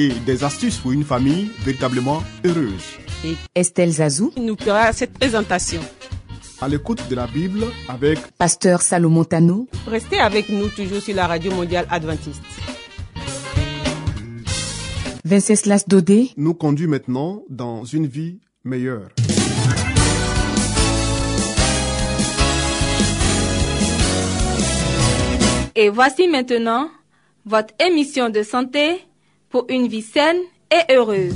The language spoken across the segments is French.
et des astuces pour une famille véritablement heureuse. Estelle Zazou, nous fera cette présentation. À l'écoute de la Bible avec Pasteur Salomon Tano, Restez avec nous toujours sur la radio mondiale adventiste. Venceslas Dodé, nous conduit maintenant dans une vie meilleure. Et voici maintenant votre émission de santé pour une vie saine et heureuse.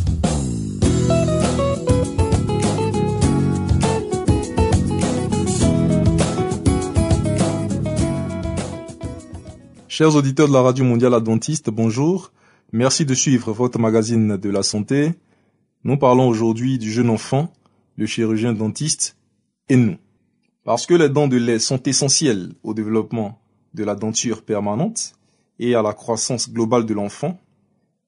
Chers auditeurs de la Radio Mondiale Adventiste, bonjour. Merci de suivre votre magazine de la santé. Nous parlons aujourd'hui du jeune enfant, le chirurgien dentiste et nous. Parce que les dents de lait sont essentielles au développement de la denture permanente et à la croissance globale de l'enfant,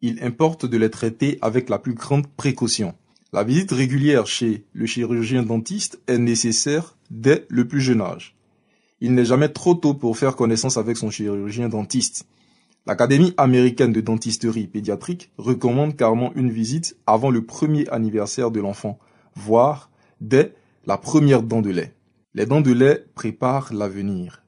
il importe de les traiter avec la plus grande précaution. La visite régulière chez le chirurgien dentiste est nécessaire dès le plus jeune âge. Il n'est jamais trop tôt pour faire connaissance avec son chirurgien dentiste. L'Académie américaine de dentisterie pédiatrique recommande carrément une visite avant le premier anniversaire de l'enfant, voire dès la première dent de lait. Les dents de lait préparent l'avenir.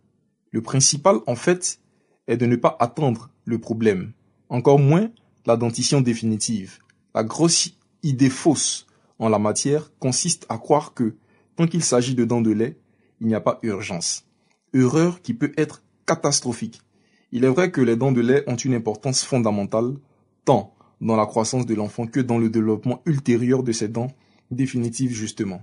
Le principal, en fait, est de ne pas attendre le problème, encore moins la dentition définitive. La grosse idée fausse en la matière consiste à croire que, tant qu'il s'agit de dents de lait, il n'y a pas urgence. Erreur qui peut être catastrophique. Il est vrai que les dents de lait ont une importance fondamentale, tant dans la croissance de l'enfant que dans le développement ultérieur de ses dents définitives justement.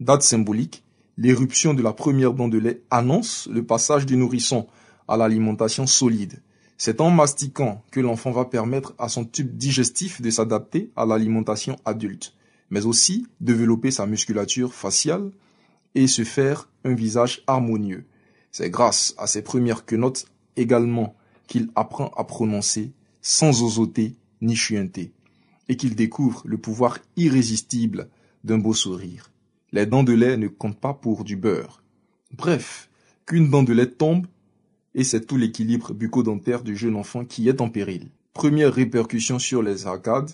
Date symbolique, l'éruption de la première dent de lait annonce le passage du nourrisson à l'alimentation solide. C'est en mastiquant que l'enfant va permettre à son tube digestif de s'adapter à l'alimentation adulte, mais aussi développer sa musculature faciale et se faire un visage harmonieux. C'est grâce à ces premières quenottes également qu'il apprend à prononcer sans osoter ni chuinter, et qu'il découvre le pouvoir irrésistible d'un beau sourire. Les dents de lait ne comptent pas pour du beurre. Bref, qu'une dent de lait tombe, et c'est tout l'équilibre bucco-dentaire du jeune enfant qui est en péril. Première répercussion sur les arcades,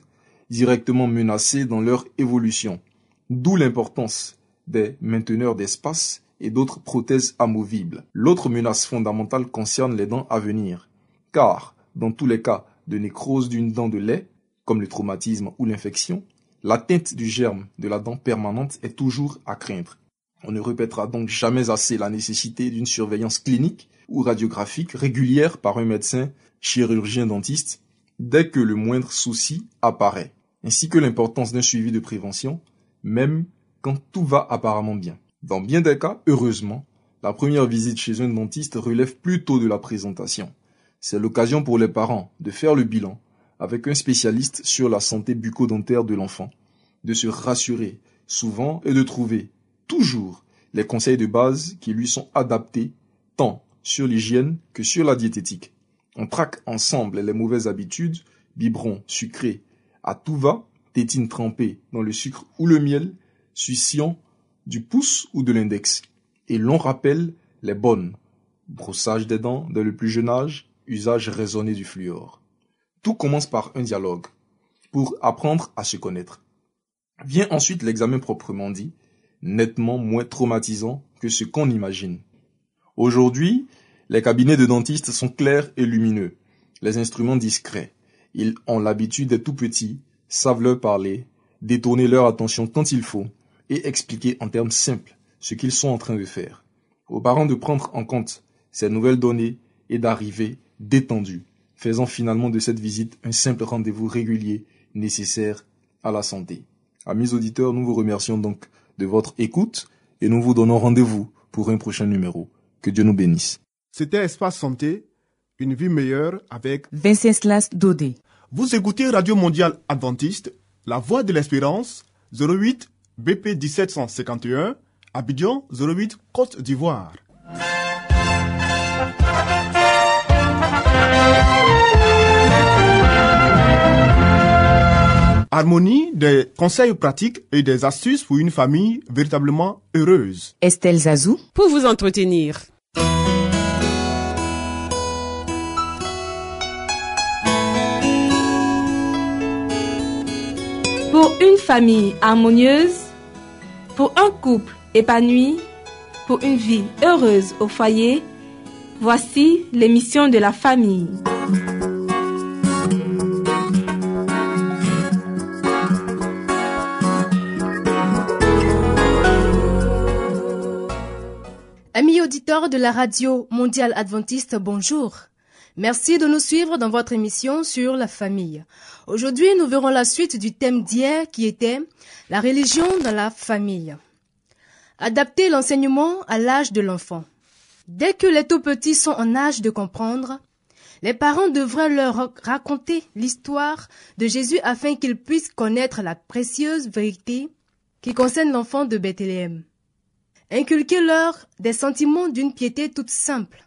directement menacées dans leur évolution. D'où l'importance des mainteneurs d'espace et d'autres prothèses amovibles. L'autre menace fondamentale concerne les dents à venir, car dans tous les cas de nécrose d'une dent de lait, comme le traumatisme ou l'infection, l'atteinte du germe de la dent permanente est toujours à craindre. On ne répétera donc jamais assez la nécessité d'une surveillance clinique ou radiographique régulière par un médecin chirurgien dentiste dès que le moindre souci apparaît, ainsi que l'importance d'un suivi de prévention, même quand tout va apparemment bien. Dans bien des cas, heureusement, la première visite chez un dentiste relève plutôt de la présentation. C'est l'occasion pour les parents de faire le bilan avec un spécialiste sur la santé bucco-dentaire de l'enfant, de se rassurer souvent et de trouver toujours les conseils de base qui lui sont adaptés tant sur l'hygiène que sur la diététique. On traque ensemble les mauvaises habitudes, biberons sucrés à tout va, tétine trempée dans le sucre ou le miel, succion du pouce ou de l'index. Et l'on rappelle les bonnes. Brossage des dents dès le plus jeune âge, usage raisonné du fluor. Tout commence par un dialogue, pour apprendre à se connaître. Vient ensuite l'examen proprement dit, nettement moins traumatisant que ce qu'on imagine. Aujourd'hui, les cabinets de dentistes sont clairs et lumineux, les instruments discrets. Ils ont l'habitude des tout petits, savent leur parler, détourner leur attention quand il faut, et expliquer en termes simples ce qu'ils sont en train de faire. Aux parents de prendre en compte ces nouvelles données et d'arriver détendus, faisant finalement de cette visite un simple rendez-vous régulier nécessaire à la santé. Amis auditeurs, nous vous remercions donc de votre écoute et nous vous donnons rendez-vous pour un prochain numéro. Que Dieu nous bénisse. C'était Espace Santé, une vie meilleure avec... Venceslas Dodé. Vous écoutez Radio Mondiale Adventiste La Voix de l'Espérance, 08 BP 1751, Abidjan 08 Côte d'Ivoire. Harmonie, des conseils pratiques et des astuces pour une famille véritablement heureuse. Estelle Zazou, Pour vous entretenir. Pour une famille harmonieuse, pour un couple épanoui, pour une vie heureuse au foyer, voici l'émission de la famille. Amis auditeurs de la radio mondiale adventiste, bonjour. Merci de nous suivre dans votre émission sur la famille. Aujourd'hui, nous verrons la suite du thème d'hier qui était la religion dans la famille. Adapter l'enseignement à l'âge de l'enfant. Dès que les tout petits sont en âge de comprendre, les parents devraient leur raconter l'histoire de Jésus afin qu'ils puissent connaître la précieuse vérité qui concerne l'enfant de Bethléem. Inculquez-leur des sentiments d'une piété toute simple,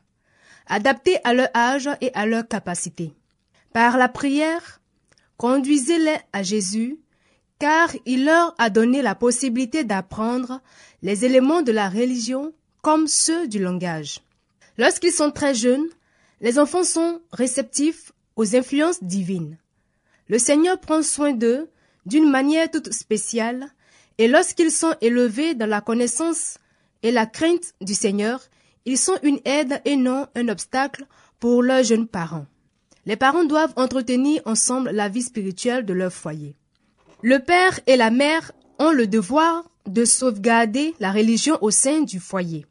adaptés à leur âge et à leur capacité. Par la prière, conduisez-les à Jésus, car il leur a donné la possibilité d'apprendre les éléments de la religion comme ceux du langage. Lorsqu'ils sont très jeunes, les enfants sont réceptifs aux influences divines. Le Seigneur prend soin d'eux d'une manière toute spéciale, et lorsqu'ils sont élevés dans la connaissance et la crainte du Seigneur, ils sont une aide et non un obstacle pour leurs jeunes parents. Les parents doivent entretenir ensemble la vie spirituelle de leur foyer. Le père et la mère ont le devoir de sauvegarder la religion au sein du foyer.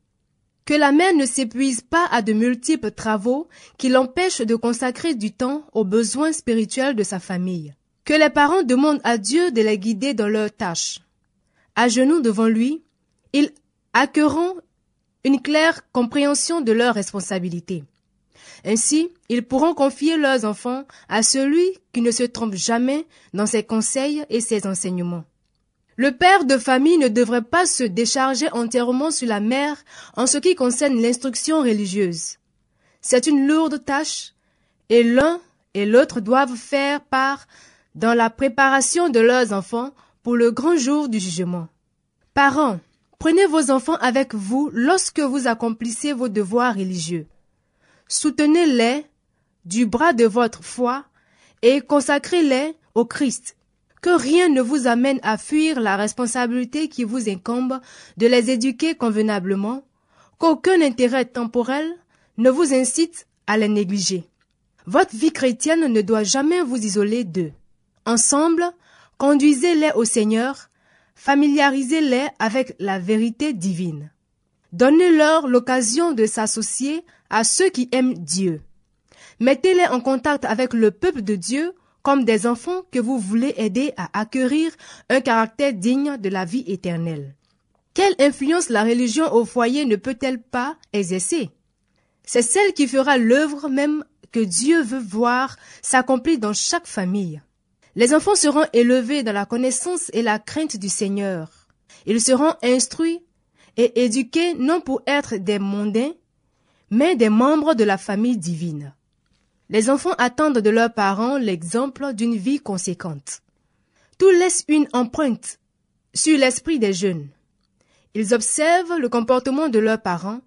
Que la mère ne s'épuise pas à de multiples travaux qui l'empêchent de consacrer du temps aux besoins spirituels de sa famille. Que les parents demandent à Dieu de les guider dans leurs tâches. À genoux devant lui, ils acquerront une claire compréhension de leurs responsabilités. Ainsi, ils pourront confier leurs enfants à celui qui ne se trompe jamais dans ses conseils et ses enseignements. Le père de famille ne devrait pas se décharger entièrement sur la mère en ce qui concerne l'instruction religieuse. C'est une lourde tâche et l'un et l'autre doivent faire part dans la préparation de leurs enfants pour le grand jour du jugement. Parents, prenez vos enfants avec vous lorsque vous accomplissez vos devoirs religieux. Soutenez-les du bras de votre foi et consacrez-les au Christ. Que rien ne vous amène à fuir la responsabilité qui vous incombe de les éduquer convenablement, qu'aucun intérêt temporel ne vous incite à les négliger. Votre vie chrétienne ne doit jamais vous isoler d'eux. Ensemble, conduisez-les au Seigneur, familiarisez-les avec la vérité divine. Donnez-leur l'occasion de s'associer à ceux qui aiment Dieu. Mettez-les en contact avec le peuple de Dieu comme des enfants que vous voulez aider à acquérir un caractère digne de la vie éternelle. Quelle influence la religion au foyer ne peut-elle pas exercer? C'est celle qui fera l'œuvre même que Dieu veut voir s'accomplir dans chaque famille. Les enfants seront élevés dans la connaissance et la crainte du Seigneur. Ils seront instruits et éduqués non pour être des mondains, mais des membres de la famille divine. Les enfants attendent de leurs parents l'exemple d'une vie conséquente. Tout laisse une empreinte sur l'esprit des jeunes. Ils observent le comportement de leurs parents,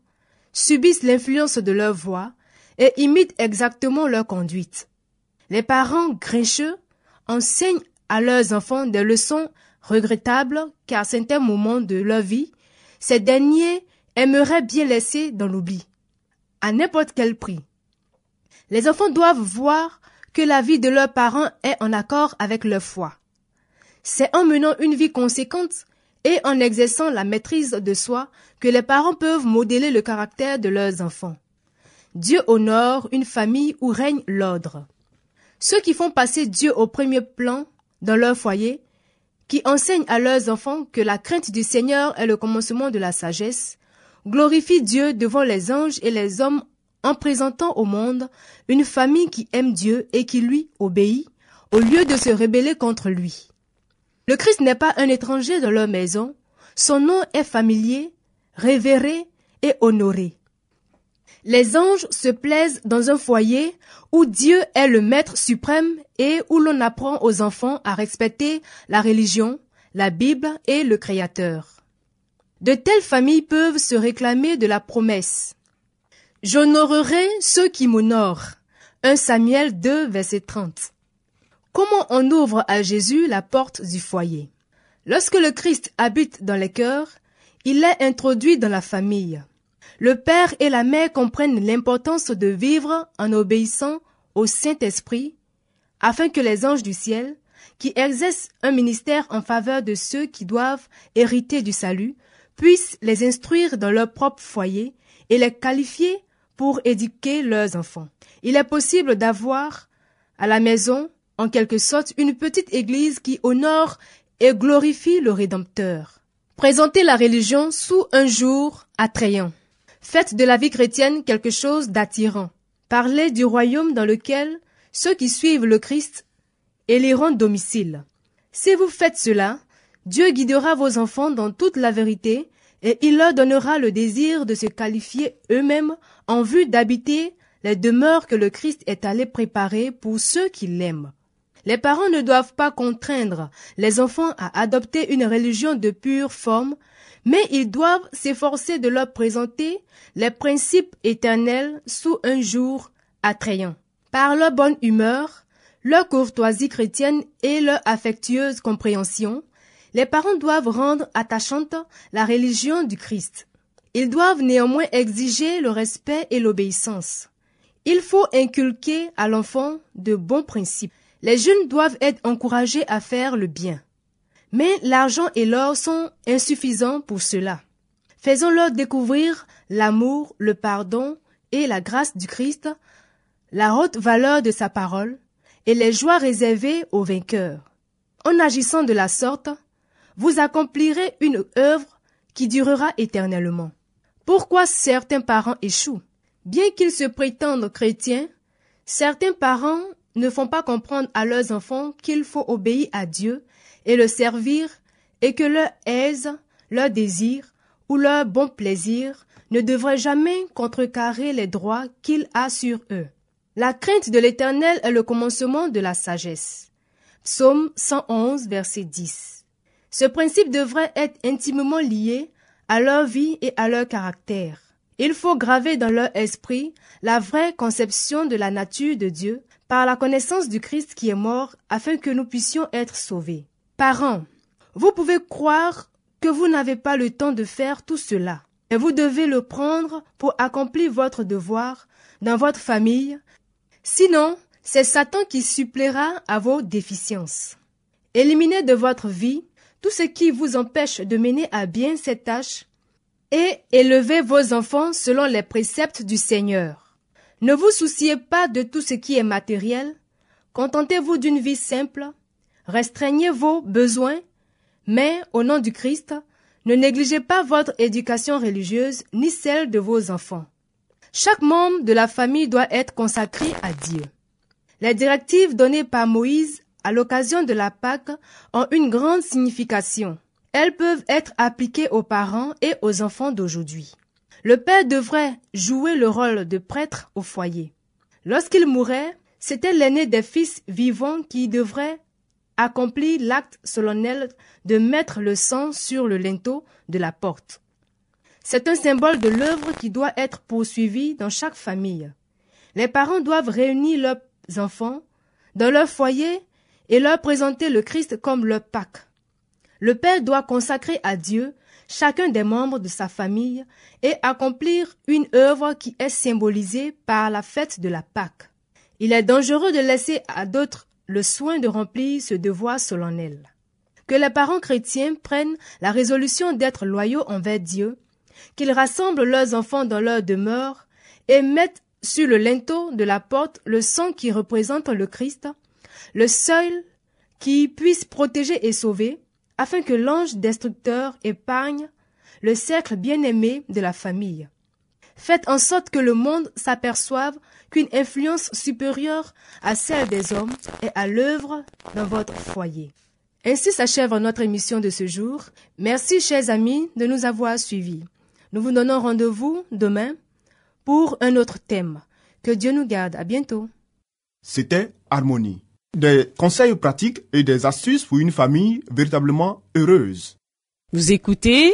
subissent l'influence de leur voix et imitent exactement leur conduite. Les parents grincheux enseignent à leurs enfants des leçons regrettables car à certains moments de leur vie, ces derniers aimeraient bien laisser dans l'oubli, à n'importe quel prix. Les enfants doivent voir que la vie de leurs parents est en accord avec leur foi. C'est en menant une vie conséquente et en exerçant la maîtrise de soi que les parents peuvent modeler le caractère de leurs enfants. Dieu honore une famille où règne l'ordre. Ceux qui font passer Dieu au premier plan dans leur foyer, qui enseignent à leurs enfants que la crainte du Seigneur est le commencement de la sagesse, glorifient Dieu devant les anges et les hommes en présentant au monde une famille qui aime Dieu et qui lui obéit, au lieu de se rebeller contre lui. Le Christ n'est pas un étranger dans leur maison. Son nom est familier, révéré et honoré. Les anges se plaisent dans un foyer où Dieu est le maître suprême et où l'on apprend aux enfants à respecter la religion, la Bible et le Créateur. De telles familles peuvent se réclamer de la promesse. J'honorerai ceux qui m'honorent. 1 Samuel 2, verset 30. Comment on ouvre à Jésus la porte du foyer? Lorsque le Christ habite dans les cœurs, il est introduit dans la famille. Le père et la mère comprennent l'importance de vivre en obéissant au Saint-Esprit, afin que les anges du ciel, qui exercent un ministère en faveur de ceux qui doivent hériter du salut, puissent les instruire dans leur propre foyer et les qualifier pour éduquer leurs enfants. Il est possible d'avoir à la maison, en quelque sorte, une petite église qui honore et glorifie le Rédempteur. Présenter la religion sous un jour attrayant. Faites de la vie chrétienne quelque chose d'attirant. Parlez du royaume dans lequel ceux qui suivent le Christ éliront domicile. Si vous faites cela, Dieu guidera vos enfants dans toute la vérité et il leur donnera le désir de se qualifier eux-mêmes en vue d'habiter les demeures que le Christ est allé préparer pour ceux qui l'aiment. Les parents ne doivent pas contraindre les enfants à adopter une religion de pure forme, mais ils doivent s'efforcer de leur présenter les principes éternels sous un jour attrayant. Par leur bonne humeur, leur courtoisie chrétienne et leur affectueuse compréhension, les parents doivent rendre attachante la religion du Christ. Ils doivent néanmoins exiger le respect et l'obéissance. Il faut inculquer à l'enfant de bons principes. Les jeunes doivent être encouragés à faire le bien. Mais l'argent et l'or sont insuffisants pour cela. Faisons-leur découvrir l'amour, le pardon et la grâce du Christ, la haute valeur de sa parole et les joies réservées aux vainqueurs. En agissant de la sorte, vous accomplirez une œuvre qui durera éternellement. Pourquoi certains parents échouent? Bien qu'ils se prétendent chrétiens, certains parents ne font pas comprendre à leurs enfants qu'il faut obéir à Dieu et le servir et que leur aise, leur désir ou leur bon plaisir ne devrait jamais contrecarrer les droits qu'il a sur eux. La crainte de l'Éternel est le commencement de la sagesse. Psaume 111, verset 10. Ce principe devrait être intimement lié à leur vie et à leur caractère. Il faut graver dans leur esprit la vraie conception de la nature de Dieu par la connaissance du Christ qui est mort afin que nous puissions être sauvés. Parents, vous pouvez croire que vous n'avez pas le temps de faire tout cela, et vous devez le prendre pour accomplir votre devoir dans votre famille. Sinon, c'est Satan qui suppléera à vos déficiences. Éliminez de votre vie tout ce qui vous empêche de mener à bien cette tâche et élevez vos enfants selon les préceptes du Seigneur. Ne vous souciez pas de tout ce qui est matériel, contentez-vous d'une vie simple, restreignez vos besoins, mais au nom du Christ, ne négligez pas votre éducation religieuse ni celle de vos enfants. Chaque membre de la famille doit être consacré à Dieu. Les directives données par Moïse à l'occasion de la Pâque ont une grande signification. Elles peuvent être appliquées aux parents et aux enfants d'aujourd'hui. Le père devrait jouer le rôle de prêtre au foyer. Lorsqu'il mourait, c'était l'aîné des fils vivants qui devrait accomplir l'acte solennel de mettre le sang sur le linteau de la porte. C'est un symbole de l'œuvre qui doit être poursuivie dans chaque famille. Les parents doivent réunir leurs enfants dans leur foyer et leur présenter le Christ comme leur Pâque. Le Père doit consacrer à Dieu chacun des membres de sa famille et accomplir une œuvre qui est symbolisée par la fête de la Pâque. Il est dangereux de laisser à d'autres le soin de remplir ce devoir solennel. Que les parents chrétiens prennent la résolution d'être loyaux envers Dieu, qu'ils rassemblent leurs enfants dans leur demeure et mettent sur le linteau de la porte le sang qui représente le Christ, le seul qui puisse protéger et sauver, afin que l'ange destructeur épargne le cercle bien-aimé de la famille. Faites en sorte que le monde s'aperçoive qu'une influence supérieure à celle des hommes est à l'œuvre dans votre foyer. Ainsi s'achève notre émission de ce jour. Merci, chers amis, de nous avoir suivis. Nous vous donnons rendez-vous demain pour un autre thème. Que Dieu nous garde. À bientôt. C'était Harmonie. Des conseils pratiques et des astuces pour une famille véritablement heureuse. Vous écoutez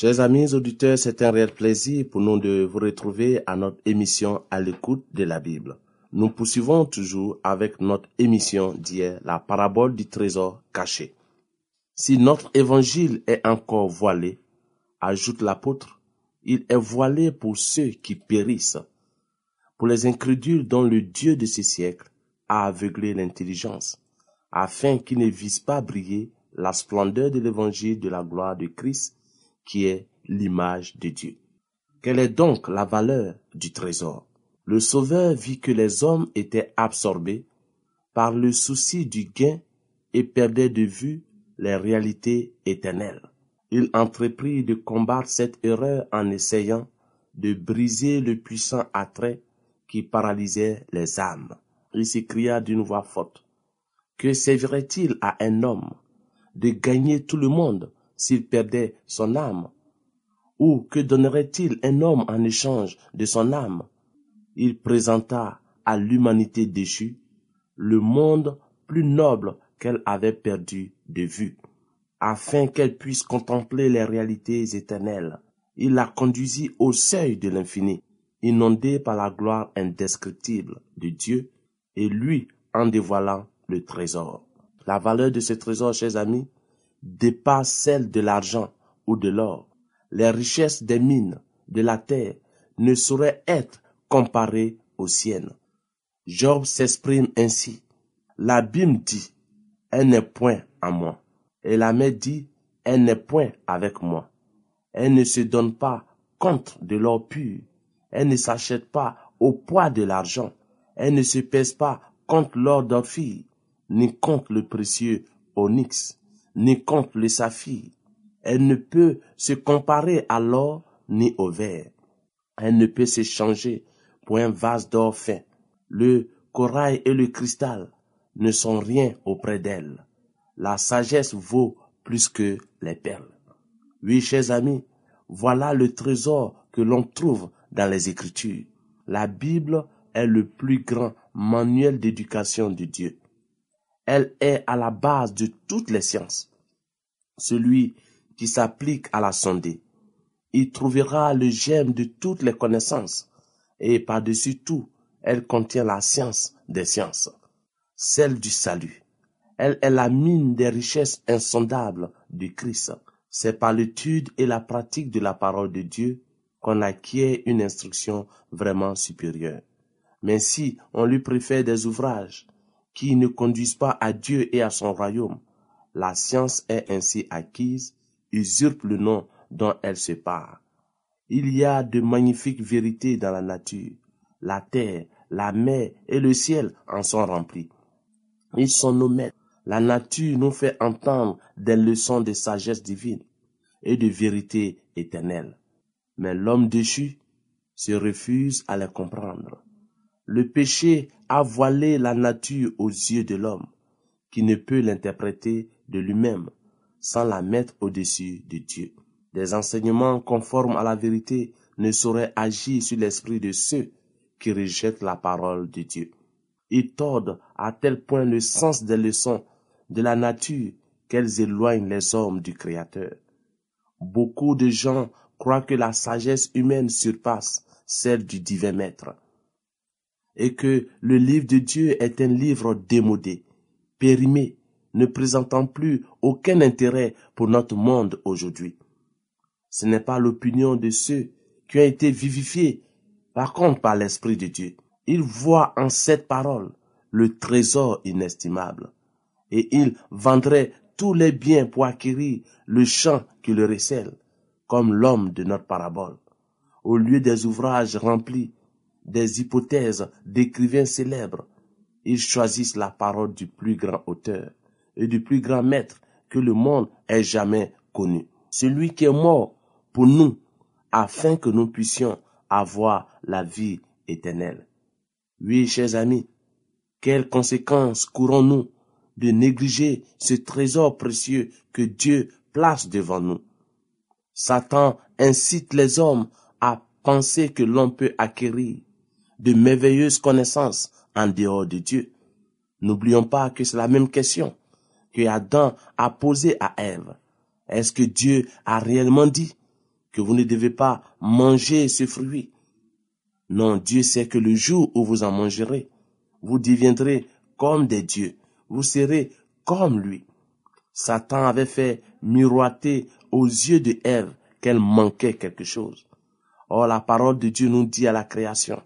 Chers amis auditeurs, c'est un réel plaisir pour nous de vous retrouver à notre émission à l'écoute de la Bible. Nous poursuivons toujours avec notre émission d'hier, la parabole du trésor caché. Si notre évangile est encore voilé, ajoute l'apôtre, il est voilé pour ceux qui périssent, pour les incrédules dont le Dieu de ces siècles a aveuglé l'intelligence, afin qu'ils ne visent pas briller la splendeur de l'évangile de la gloire de Christ, qui est l'image de Dieu. Quelle est donc la valeur du trésor? Le Sauveur vit que les hommes étaient absorbés par le souci du gain et perdaient de vue les réalités éternelles. Il entreprit de combattre cette erreur en essayant de briser le puissant attrait qui paralysait les âmes. Il s'écria d'une voix forte. Que servirait-il à un homme de gagner tout le monde s'il perdait son âme? Ou que donnerait-il un homme en échange de son âme? Il présenta à l'humanité déchue le monde plus noble qu'elle avait perdu de vue, afin qu'elle puisse contempler les réalités éternelles. Il la conduisit au seuil de l'infini, inondée par la gloire indescriptible de Dieu, et lui en dévoilant le trésor. La valeur de ce trésor, chers amis, dépasse celle de l'argent ou de l'or. Les richesses des mines, de la terre, ne sauraient être comparées aux siennes. Job s'exprime ainsi. L'abîme dit, elle n'est point à moi. Et la mer dit, elle n'est point avec moi. Elle ne se donne pas compte de l'or pur. Elle ne s'achète pas au poids de l'argent. Elle ne se pèse pas contre l'or d'Ophir, ni contre le précieux onyx, ni contre le saphir. Elle ne peut se comparer à l'or ni au verre. Elle ne peut s'échanger pour un vase d'or fin. Le corail et le cristal ne sont rien auprès d'elle. La sagesse vaut plus que les perles. Oui, chers amis, voilà le trésor que l'on trouve dans les Écritures. La Bible est le plus grand manuel d'éducation de Dieu. Elle est à la base de toutes les sciences. Celui qui s'applique à la sonder, y trouvera le germe de toutes les connaissances, et par-dessus tout, elle contient la science des sciences, celle du salut. Elle est la mine des richesses insondables du Christ. C'est par l'étude et la pratique de la parole de Dieu qu'on acquiert une instruction vraiment supérieure. Mais si on lui préfère des ouvrages qui ne conduisent pas à Dieu et à son royaume, la science est ainsi acquise, usurpe le nom dont elle se part. Il y a de magnifiques vérités dans la nature. La terre, la mer et le ciel en sont remplis. Ils sont nos maîtres. La nature nous fait entendre des leçons de sagesse divine et de vérité éternelle. Mais l'homme déchu se refuse à les comprendre. Le péché a voilé la nature aux yeux de l'homme, qui ne peut l'interpréter de lui-même sans la mettre au-dessus de Dieu. Des enseignements conformes à la vérité ne sauraient agir sur l'esprit de ceux qui rejettent la parole de Dieu. Ils tordent à tel point le sens des leçons de la nature qu'elles éloignent les hommes du Créateur. Beaucoup de gens croient que la sagesse humaine surpasse celle du divin maître et que le livre de Dieu est un livre démodé, périmé, ne présentant plus aucun intérêt pour notre monde aujourd'hui. Ce n'est pas l'opinion de ceux qui ont été vivifiés, par contre par l'Esprit de Dieu. Ils voient en cette parole le trésor inestimable, et ils vendraient tous les biens pour acquérir le champ qui le recèle, comme l'homme de notre parabole. Au lieu des ouvrages remplis des hypothèses d'écrivains célèbres, ils choisissent la parole du plus grand auteur et du plus grand maître que le monde ait jamais connu. Celui qui est mort pour nous, afin que nous puissions avoir la vie éternelle. Oui, chers amis, quelles conséquences courons-nous de négliger ce trésor précieux que Dieu place devant nous? Satan incite les hommes à penser que l'on peut acquérir de merveilleuses connaissances en dehors de Dieu. N'oublions pas que c'est la même question que Adam a posée à Ève. Est-ce que Dieu a réellement dit que vous ne devez pas manger ce fruit? Non, Dieu sait que le jour où vous en mangerez, vous deviendrez comme des dieux, vous serez comme lui. Satan avait fait miroiter aux yeux de Ève qu'elle manquait quelque chose. Or, la parole de Dieu nous dit à la création,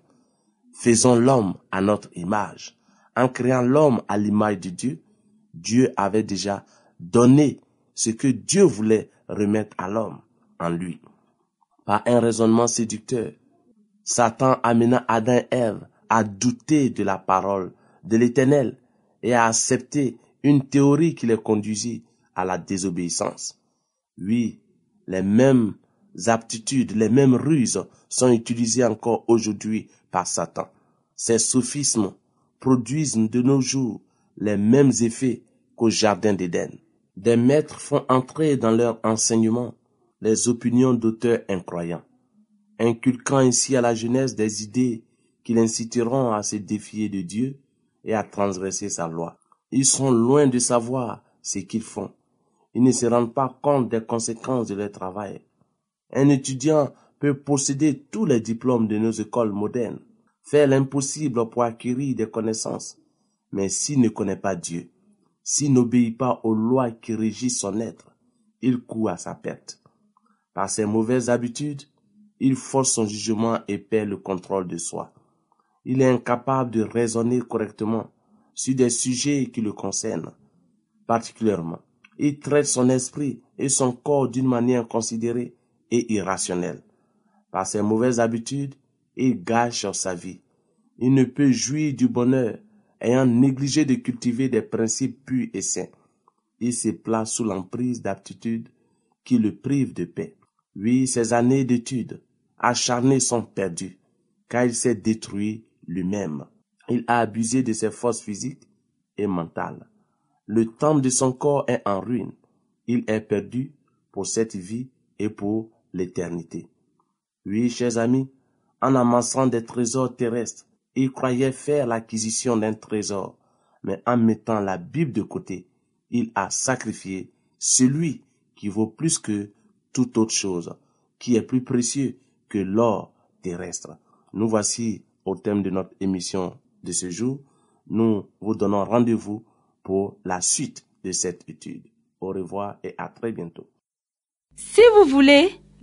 faisons l'homme à notre image. En créant l'homme à l'image de Dieu, Dieu avait déjà donné ce que Dieu voulait remettre à l'homme en lui. Par un raisonnement séducteur, Satan amena Adam et Ève à douter de la parole de l'Éternel et à accepter une théorie qui les conduisit à la désobéissance. Oui, les mêmes aptitudes, les mêmes ruses sont utilisées encore aujourd'hui par Satan. Ces sophismes produisent de nos jours les mêmes effets qu'au jardin d'Éden. Des maîtres font entrer dans leur enseignement les opinions d'auteurs incroyants, inculquant ainsi à la jeunesse des idées qui l'inciteront à se défier de Dieu et à transgresser sa loi. Ils sont loin de savoir ce qu'ils font. Ils ne se rendent pas compte des conséquences de leur travail. Un étudiant peut posséder tous les diplômes de nos écoles modernes, faire l'impossible pour acquérir des connaissances, mais s'il ne connaît pas Dieu, s'il n'obéit pas aux lois qui régissent son être, il court à sa perte. Par ses mauvaises habitudes, il force son jugement et perd le contrôle de soi. Il est incapable de raisonner correctement sur des sujets qui le concernent. Particulièrement, il traite son esprit et son corps d'une manière considérée et irrationnelle. Par ses mauvaises habitudes, il gâche sa vie. Il ne peut jouir du bonheur ayant négligé de cultiver des principes purs et sains. Il se place sous l'emprise d'aptitudes qui le privent de paix. Oui, ses années d'études acharnées sont perdues, car il s'est détruit lui-même. Il a abusé de ses forces physiques et mentales. Le temple de son corps est en ruine. Il est perdu pour cette vie et pour l'éternité. Oui, chers amis, en amassant des trésors terrestres, il croyait faire l'acquisition d'un trésor, mais en mettant la Bible de côté, il a sacrifié celui qui vaut plus que toute autre chose, qui est plus précieux que l'or terrestre. Nous voici au thème de notre émission de ce jour. Nous vous donnons rendez-vous pour la suite de cette étude. Au revoir et à très bientôt. Si vous voulez